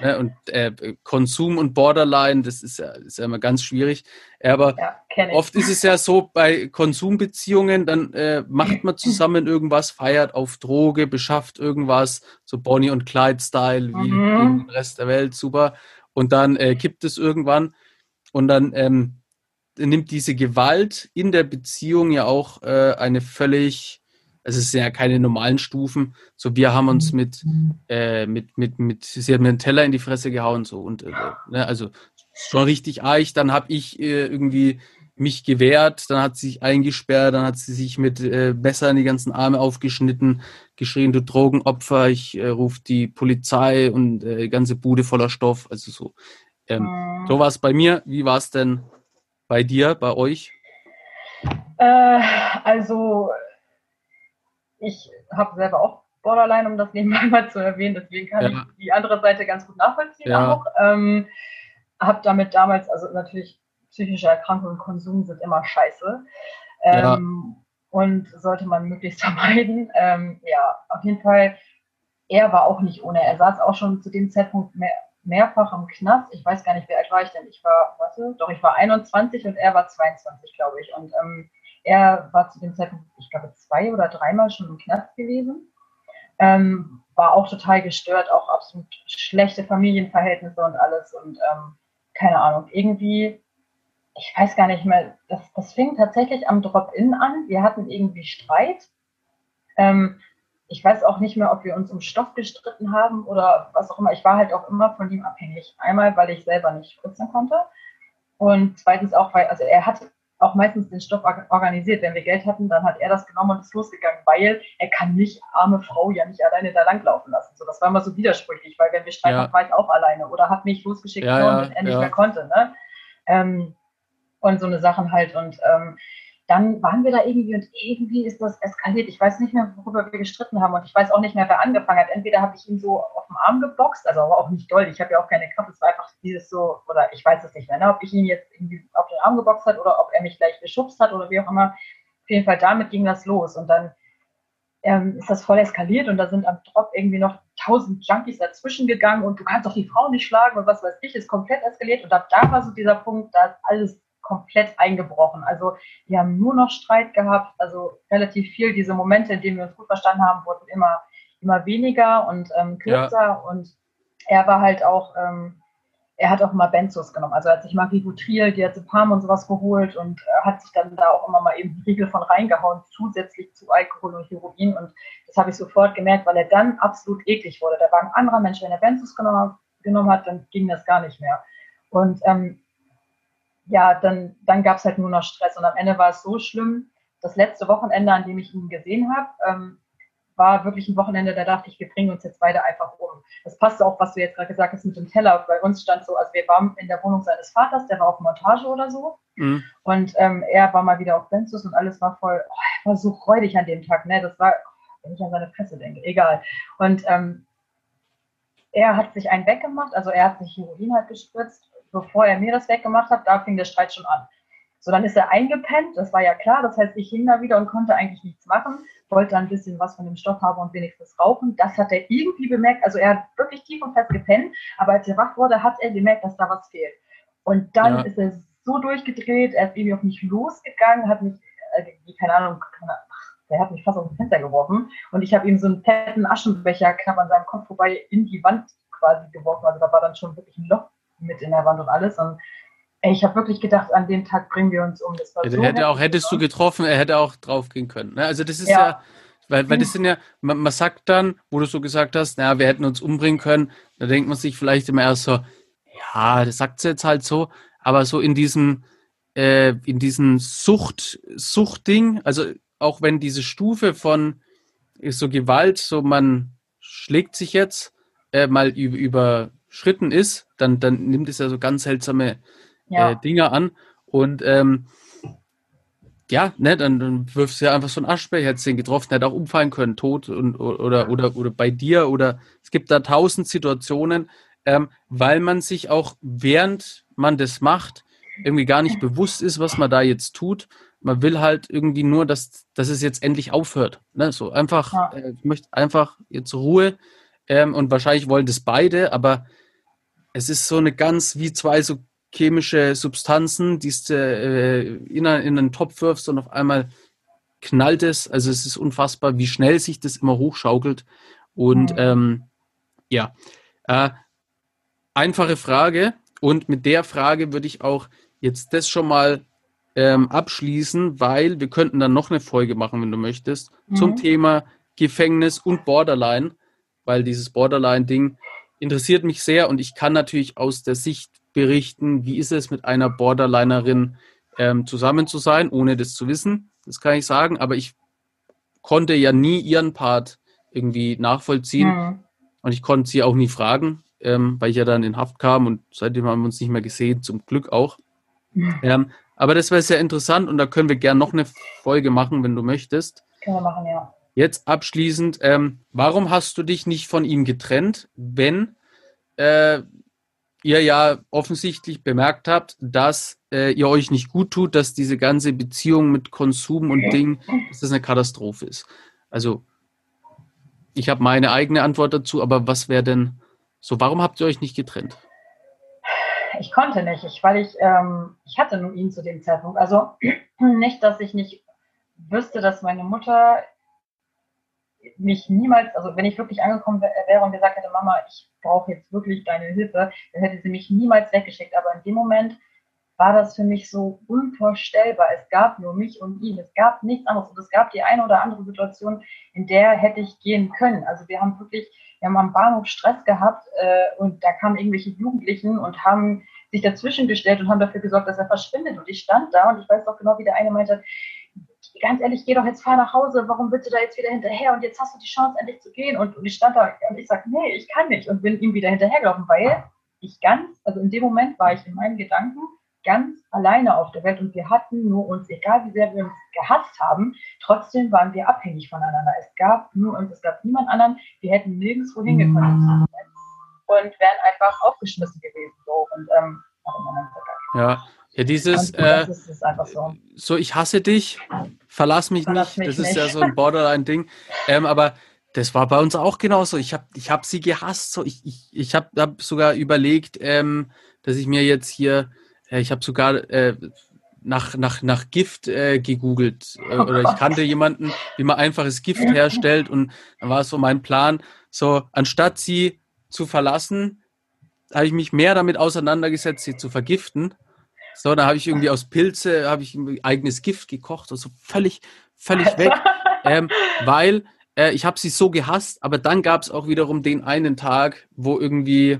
Speaker 1: Ne? Und äh, Konsum und Borderline, das ist ja, ist ja immer ganz schwierig. Aber ja, oft ist es ja so, bei Konsumbeziehungen, dann äh, macht man zusammen irgendwas, feiert auf Droge, beschafft irgendwas, so Bonnie und Clyde-Style, wie mhm. im Rest der Welt, super. Und dann äh, kippt es irgendwann und dann ähm, nimmt diese Gewalt in der Beziehung ja auch äh, eine völlig es sind ja keine normalen Stufen. So, wir haben uns mit, äh, mit, mit, mit, sie hat mir einen Teller in die Fresse gehauen, so und äh, ne, also schon richtig eich. Dann habe ich äh, irgendwie mich gewehrt, dann hat sie sich eingesperrt, dann hat sie sich mit äh, Messer in die ganzen Arme aufgeschnitten, geschrien, du Drogenopfer, ich äh, rufe die Polizei und äh, ganze Bude voller Stoff. Also so. Ähm, mhm. So war es bei mir. Wie war es denn bei dir, bei euch?
Speaker 2: Äh, also ich habe selber auch Borderline, um das nebenbei mal zu erwähnen, deswegen kann ja. ich die andere Seite ganz gut nachvollziehen ja. auch. Ähm, habe damit damals, also natürlich psychische Erkrankungen und Konsum sind immer scheiße. Ähm, ja. Und sollte man möglichst vermeiden. Ähm, ja, auf jeden Fall, er war auch nicht ohne. Er saß auch schon zu dem Zeitpunkt mehr, mehrfach im Knast. Ich weiß gar nicht, wie alt war ich denn? Ich war, warte, doch, ich war 21 und er war 22, glaube ich. Und ähm, er war zu dem Zeitpunkt, ich glaube, zwei oder dreimal schon im Knast gewesen. Ähm, war auch total gestört, auch absolut schlechte Familienverhältnisse und alles. Und ähm, keine Ahnung, irgendwie, ich weiß gar nicht mehr, das, das fing tatsächlich am Drop-In an. Wir hatten irgendwie Streit. Ähm, ich weiß auch nicht mehr, ob wir uns um Stoff gestritten haben oder was auch immer. Ich war halt auch immer von ihm abhängig. Einmal, weil ich selber nicht spritzen konnte. Und zweitens auch, weil, also er hatte auch meistens den Stoff organisiert. Wenn wir Geld hatten, dann hat er das genommen und ist losgegangen, weil er kann nicht, arme Frau, ja nicht alleine da langlaufen lassen. So, das war immer so widersprüchlich, weil wenn wir streiten, ja. war ich auch alleine oder hat mich losgeschickt, ja, ja, wenn er nicht mehr konnte. Ne? Ähm, und so eine Sachen halt. Und ähm, dann waren wir da irgendwie und irgendwie ist das eskaliert. Ich weiß nicht mehr, worüber wir gestritten haben und ich weiß auch nicht mehr, wer angefangen hat. Entweder habe ich ihn so auf den Arm geboxt, also aber auch nicht doll. Ich habe ja auch keine Kraft. Es war einfach dieses so, oder ich weiß es nicht mehr, ne? ob ich ihn jetzt irgendwie auf den Arm geboxt hat oder ob er mich gleich geschubst hat oder wie auch immer. Auf jeden Fall damit ging das los und dann ähm, ist das voll eskaliert und da sind am Drop irgendwie noch tausend Junkies dazwischen gegangen und du kannst doch die Frau nicht schlagen und was weiß ich, ist komplett eskaliert und ab da war so dieser Punkt, da ist alles komplett eingebrochen. Also wir haben nur noch Streit gehabt, also relativ viel. Diese Momente, in denen wir uns gut verstanden haben, wurden immer, immer weniger und ähm, kürzer. Ja. Und er war halt auch, ähm, er hat auch mal Benzos genommen. Also er hat sich mal Rivotril, Diazepam und sowas geholt und äh, hat sich dann da auch immer mal eben Riegel von reingehauen, zusätzlich zu Alkohol und Heroin. Und das habe ich sofort gemerkt, weil er dann absolut eklig wurde. Da war ein anderer Mensch, wenn er Benzos genommen, genommen hat, dann ging das gar nicht mehr. Und ähm, ja, dann, dann gab es halt nur noch Stress. Und am Ende war es so schlimm, das letzte Wochenende, an dem ich ihn gesehen habe, ähm, war wirklich ein Wochenende, da dachte ich, wir bringen uns jetzt beide einfach um. Das passt auch, was du jetzt gerade gesagt hast mit dem Teller. Bei uns stand so, also wir waren in der Wohnung seines Vaters, der war auf Montage oder so. Mhm. Und ähm, er war mal wieder auf Benzos und alles war voll, oh, er war so räudig an dem Tag, ne? Das war, wenn ich an seine Fresse denke, egal. Und ähm, er hat sich einen weggemacht, also er hat sich Heroin halt gespritzt. Bevor er mir das weggemacht hat, da fing der Streit schon an. So, dann ist er eingepennt, das war ja klar. Das heißt, ich hing da wieder und konnte eigentlich nichts machen wollte ein bisschen was von dem Stoff haben und wenigstens rauchen. Das hat er irgendwie bemerkt. Also er hat wirklich tief und fest gepennt, aber als er wach wurde, hat er gemerkt, dass da was fehlt. Und dann ja. ist er so durchgedreht, er ist irgendwie auf mich losgegangen, hat mich, äh, keine Ahnung, der hat mich fast aus dem Fenster geworfen und ich habe ihm so einen fetten Aschenbecher knapp an seinem Kopf vorbei in die Wand quasi geworfen. Also da war dann schon wirklich ein Loch mit in der Wand und alles. Und ich habe wirklich gedacht, an dem Tag bringen wir uns um. Das
Speaker 1: war ja, so hätte auch, hättest du getroffen, er hätte auch drauf gehen können. Ne? Also das ist ja, ja weil, weil das sind ja, man, man, sagt dann, wo du so gesagt hast, naja, wir hätten uns umbringen können, da denkt man sich vielleicht immer erst so, ja, das sagt sie jetzt halt so, aber so in diesem, äh, in diesem Sucht, Suchtding, also auch wenn diese Stufe von so Gewalt, so man schlägt sich jetzt äh, mal überschritten ist, dann, dann nimmt es ja so ganz seltsame ja. äh, Dinger an. Und ähm, ja, ne, dann, dann wirfst du ja einfach so einen Aschbecher, hättest den getroffen, hätte auch umfallen können, tot und, oder, oder, oder bei dir oder es gibt da tausend Situationen, ähm, weil man sich auch während man das macht, irgendwie gar nicht bewusst ist, was man da jetzt tut. Man will halt irgendwie nur, dass, dass es jetzt endlich aufhört. Ne? So einfach, ja. äh, ich möchte einfach jetzt Ruhe ähm, und wahrscheinlich wollen das beide, aber es ist so eine ganz wie zwei so chemische Substanzen, die du äh, in, in einen Topf wirfst und auf einmal knallt es. Also es ist unfassbar, wie schnell sich das immer hochschaukelt. Und ähm, ja, äh, einfache Frage. Und mit der Frage würde ich auch jetzt das schon mal ähm, abschließen, weil wir könnten dann noch eine Folge machen, wenn du möchtest, mhm. zum Thema Gefängnis und Borderline, weil dieses Borderline-Ding interessiert mich sehr und ich kann natürlich aus der Sicht berichten, wie ist es mit einer Borderlinerin ähm, zusammen zu sein, ohne das zu wissen. Das kann ich sagen, aber ich konnte ja nie ihren Part irgendwie nachvollziehen mhm. und ich konnte sie auch nie fragen, ähm, weil ich ja dann in Haft kam und seitdem haben wir uns nicht mehr gesehen, zum Glück auch. Mhm. Ähm, aber das wäre sehr interessant und da können wir gerne noch eine Folge machen, wenn du möchtest.
Speaker 2: Können wir machen, ja.
Speaker 1: Jetzt abschließend, ähm, warum hast du dich nicht von ihm getrennt, wenn äh, ihr ja offensichtlich bemerkt habt, dass äh, ihr euch nicht gut tut, dass diese ganze Beziehung mit Konsum und Ding, dass das eine Katastrophe ist. Also ich habe meine eigene Antwort dazu, aber was wäre denn so, warum habt ihr euch nicht getrennt?
Speaker 2: Ich konnte nicht, ich, weil ich, ähm, ich hatte nur ihn zu dem Zeitpunkt. Also nicht, dass ich nicht wüsste, dass meine Mutter mich niemals, also wenn ich wirklich angekommen wäre und gesagt hätte, Mama, ich brauche jetzt wirklich deine Hilfe, dann hätte sie mich niemals weggeschickt. Aber in dem Moment war das für mich so unvorstellbar. Es gab nur mich und ihn. Es gab nichts anderes. Und es gab die eine oder andere Situation, in der hätte ich gehen können. Also wir haben wirklich, wir haben am Bahnhof Stress gehabt äh, und da kamen irgendwelche Jugendlichen und haben sich dazwischen gestellt und haben dafür gesorgt, dass er verschwindet. Und ich stand da und ich weiß doch genau, wie der eine meinte, ganz ehrlich, geh doch jetzt fahr nach Hause, warum willst du da jetzt wieder hinterher? Und jetzt hast du die Chance endlich zu gehen. Und, und ich stand da und ich sag, nee, ich kann nicht. Und bin ihm wieder hinterhergelaufen, weil ich ganz, also in dem Moment war ich in meinen Gedanken ganz alleine auf der Welt. Und wir hatten nur uns, egal wie sehr wir uns gehasst haben, trotzdem waren wir abhängig voneinander. Es gab nur uns, es gab niemand anderen, wir hätten nirgendwo hingekommen. Und wären einfach aufgeschmissen gewesen. So. Und ähm,
Speaker 1: ja, ja, dieses äh, so. so. ich hasse dich, verlass mich verlass nicht. Mich das nicht. ist ja so ein Borderline-Ding. Ähm, aber das war bei uns auch genauso. Ich habe ich hab sie gehasst. So, ich ich, ich habe hab sogar überlegt, ähm, dass ich mir jetzt hier, äh, ich habe sogar äh, nach, nach, nach Gift äh, gegoogelt. Äh, oder ich kannte jemanden, wie man einfaches Gift herstellt. Und dann war es so mein Plan, so anstatt sie zu verlassen, habe ich mich mehr damit auseinandergesetzt, sie zu vergiften. So, da habe ich irgendwie aus Pilze, habe ich ein eigenes Gift gekocht, also völlig, völlig weg. ähm, weil äh, ich habe sie so gehasst, aber dann gab es auch wiederum den einen Tag, wo irgendwie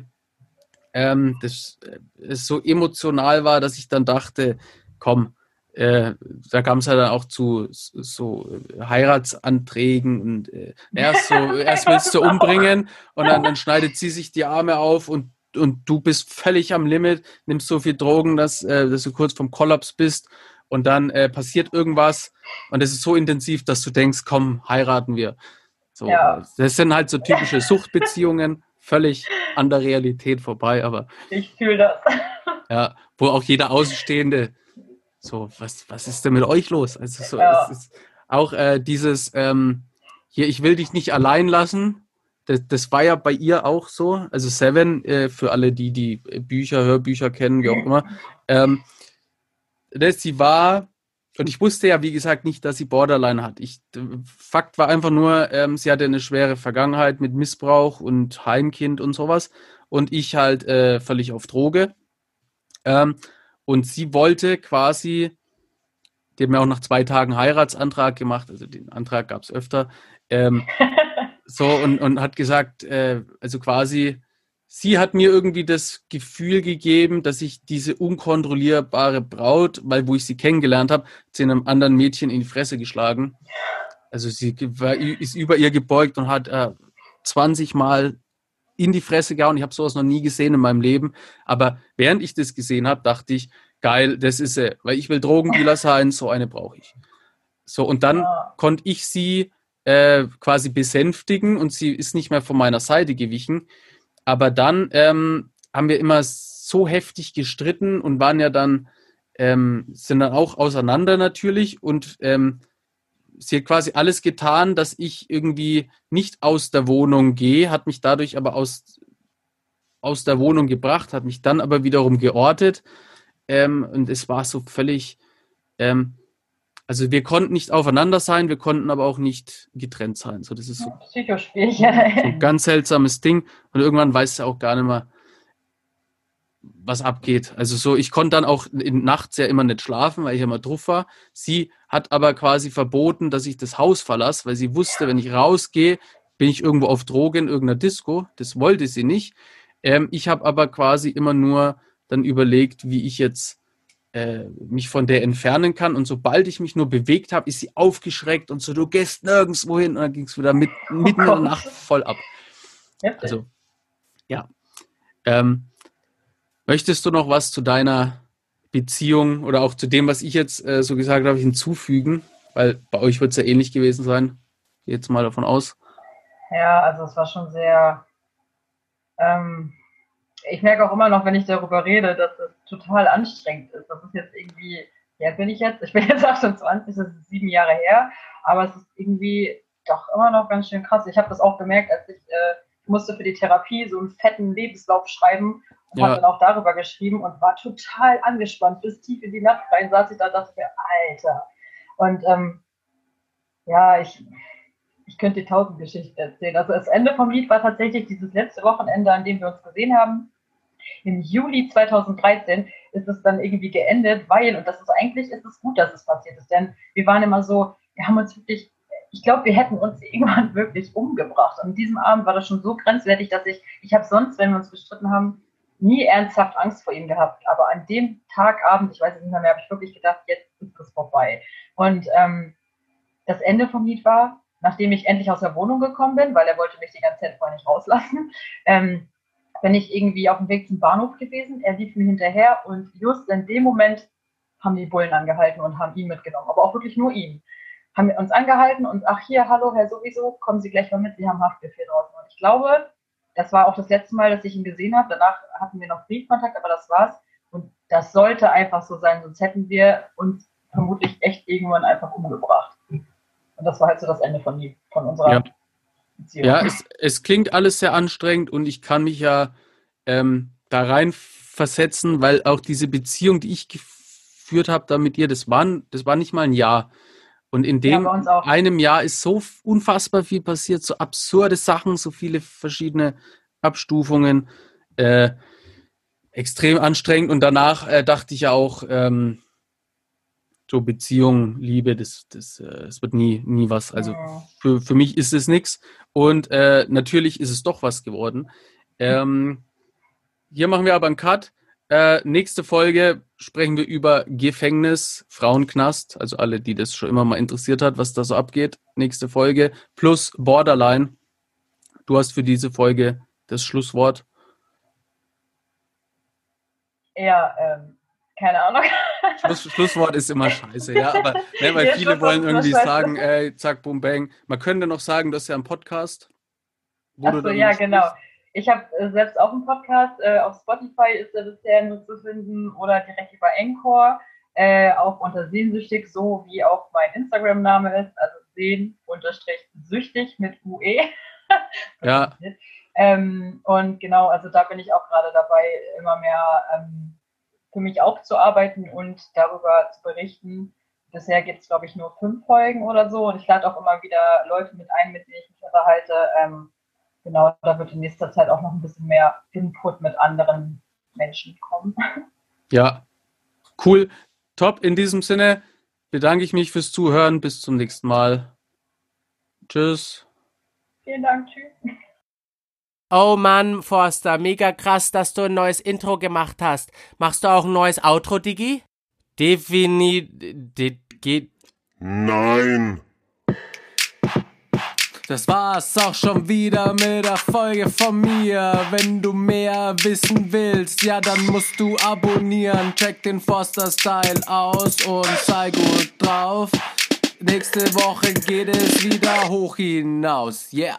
Speaker 1: ähm, das äh, es so emotional war, dass ich dann dachte, komm, äh, da kam es ja dann auch zu so Heiratsanträgen und äh, erst so, erst willst du umbringen und dann, dann schneidet sie sich die Arme auf und, und du bist völlig am Limit, nimmst so viel Drogen, dass, äh, dass du kurz vom Kollaps bist und dann äh, passiert irgendwas und es ist so intensiv, dass du denkst, komm, heiraten wir. So, ja. Das sind halt so typische Suchtbeziehungen, völlig an der Realität vorbei, aber.
Speaker 2: Ich fühle das.
Speaker 1: Ja, wo auch jeder Außenstehende so, was, was ist denn mit euch los? Also so, ja. es ist auch äh, dieses ähm, hier, ich will dich nicht allein lassen. Das, das war ja bei ihr auch so. Also Seven, äh, für alle, die die Bücher, Hörbücher kennen, wie auch immer. Ähm, das, sie war, und ich wusste ja, wie gesagt, nicht, dass sie Borderline hat. Ich, Fakt war einfach nur, ähm, sie hatte eine schwere Vergangenheit mit Missbrauch und Heimkind und sowas. Und ich halt äh, völlig auf Droge. Ähm, und sie wollte quasi, die hat mir auch nach zwei Tagen Heiratsantrag gemacht, also den Antrag gab es öfter, ähm, so und, und hat gesagt, äh, also quasi, sie hat mir irgendwie das Gefühl gegeben, dass ich diese unkontrollierbare Braut, weil wo ich sie kennengelernt habe, sie einem anderen Mädchen in die Fresse geschlagen. Also sie war, ist über ihr gebeugt und hat äh, 20 Mal in die Fresse gehauen. Ich habe sowas noch nie gesehen in meinem Leben. Aber während ich das gesehen habe, dachte ich, geil, das ist sie. Weil ich will Drogendealer sein, so eine brauche ich. So, und dann ja. konnte ich sie äh, quasi besänftigen und sie ist nicht mehr von meiner Seite gewichen. Aber dann ähm, haben wir immer so heftig gestritten und waren ja dann, ähm, sind dann auch auseinander natürlich und ähm, sie hat quasi alles getan, dass ich irgendwie nicht aus der Wohnung gehe, hat mich dadurch aber aus, aus der Wohnung gebracht, hat mich dann aber wiederum geortet. Ähm, und es war so völlig, ähm, also wir konnten nicht aufeinander sein, wir konnten aber auch nicht getrennt sein. So, das ist so, so ein ganz seltsames Ding. Und irgendwann weißt du auch gar nicht mehr, was abgeht. Also so, ich konnte dann auch in nachts ja immer nicht schlafen, weil ich immer drauf war. Sie hat aber quasi verboten, dass ich das Haus verlasse, weil sie wusste, wenn ich rausgehe, bin ich irgendwo auf Drogen in irgendeiner Disco. Das wollte sie nicht. Ähm, ich habe aber quasi immer nur dann überlegt, wie ich jetzt äh, mich von der entfernen kann. Und sobald ich mich nur bewegt habe, ist sie aufgeschreckt und so, du gehst nirgendwo hin. Und dann ging es wieder mit, mitten oh in der Nacht voll ab. Also, ja. Ähm, Möchtest du noch was zu deiner Beziehung oder auch zu dem, was ich jetzt äh, so gesagt habe, hinzufügen? Weil bei euch wird es ja ähnlich gewesen sein. Jetzt mal davon aus.
Speaker 2: Ja, also es war schon sehr. Ähm, ich merke auch immer noch, wenn ich darüber rede, dass es total anstrengend ist. Das ist jetzt irgendwie, ja, bin ich jetzt? Ich bin jetzt 28, das ist sieben Jahre her, aber es ist irgendwie doch immer noch ganz schön krass. Ich habe das auch gemerkt, als ich, äh, ich musste für die Therapie so einen fetten Lebenslauf schreiben ja. habe dann auch darüber geschrieben und war total angespannt. Bis tief in die Nacht rein saß ich da und dachte mir, Alter. Und ähm, ja, ich, ich könnte die tausend Geschichten erzählen. Also das Ende vom Lied war tatsächlich dieses letzte Wochenende, an dem wir uns gesehen haben. Im Juli 2013 ist es dann irgendwie geendet, weil, und das ist eigentlich, ist es gut, dass es passiert ist, denn wir waren immer so, wir haben uns wirklich, ich glaube, wir hätten uns irgendwann wirklich umgebracht. Und an diesem Abend war das schon so grenzwertig, dass ich, ich habe sonst, wenn wir uns gestritten haben, nie ernsthaft Angst vor ihm gehabt. Aber an dem Tagabend, ich weiß es nicht mehr, mehr habe ich wirklich gedacht, jetzt ist es vorbei. Und ähm, das Ende vom Lied war, nachdem ich endlich aus der Wohnung gekommen bin, weil er wollte mich die ganze Zeit vorher nicht rauslassen, ähm, bin ich irgendwie auf dem Weg zum Bahnhof gewesen. Er lief mir hinterher und just in dem Moment haben die Bullen angehalten und haben ihn mitgenommen, aber auch wirklich nur ihn. Haben uns angehalten und ach hier, hallo Herr sowieso, kommen Sie gleich mal mit, Sie haben Haftbefehl draußen. Und ich glaube, das war auch das letzte Mal, dass ich ihn gesehen habe. Danach hatten wir noch Briefkontakt, aber das war's. Und das sollte einfach so sein, sonst hätten wir uns vermutlich echt irgendwann einfach umgebracht. Und das war halt so das Ende von, die, von unserer
Speaker 1: ja. Beziehung. Ja, es, es, klingt alles sehr anstrengend und ich kann mich ja ähm, da rein versetzen, weil auch diese Beziehung, die ich geführt habe da mit ihr, das war, das war nicht mal ein Jahr. Und in dem ja, einem Jahr ist so unfassbar viel passiert, so absurde Sachen, so viele verschiedene Abstufungen. Äh, extrem anstrengend und danach äh, dachte ich ja auch, ähm, so Beziehung, Liebe, das, das, äh, das wird nie, nie was. Also für, für mich ist es nichts. Und äh, natürlich ist es doch was geworden. Ähm, hier machen wir aber einen Cut. Äh, nächste Folge sprechen wir über Gefängnis, Frauenknast, also alle, die das schon immer mal interessiert hat, was da so abgeht. Nächste Folge plus Borderline. Du hast für diese Folge das Schlusswort.
Speaker 2: Ja, ähm, keine Ahnung.
Speaker 1: Schluss, Schlusswort ist immer scheiße, ja, aber ne, weil ja, viele wollen irgendwie sagen, ey, zack, boom, bang. Man könnte noch sagen, das ist ja ein Podcast.
Speaker 2: Achso, ja, genau. Ich habe äh, selbst auch einen Podcast. Äh, auf Spotify ist er bisher nur zu finden oder direkt über Encore. Äh, auch unter Sehnsüchtig, so wie auch mein Instagram-Name ist. Also sehn-süchtig mit UE.
Speaker 1: ja.
Speaker 2: Ähm, und genau, also da bin ich auch gerade dabei, immer mehr ähm, für mich aufzuarbeiten und darüber zu berichten. Bisher gibt es, glaube ich, nur fünf Folgen oder so. Und ich lade auch immer wieder Leute mit ein, mit denen ich mich unterhalte. Ähm, genau, da wird in nächster Zeit auch noch ein bisschen mehr Input mit anderen Menschen kommen.
Speaker 1: Ja, cool. Top. In diesem Sinne bedanke ich mich fürs Zuhören. Bis zum nächsten Mal. Tschüss.
Speaker 2: Vielen Dank. Tschüss.
Speaker 3: Oh Mann, Forster, mega krass, dass du ein neues Intro gemacht hast. Machst du auch ein neues Outro, Digi? Defini... geht...
Speaker 4: Nein.
Speaker 1: Das war's auch schon wieder mit der Folge von mir. Wenn du mehr wissen willst, ja, dann musst du abonnieren. Check den Forster Style aus und sei gut drauf. Nächste Woche geht es wieder hoch hinaus. Yeah.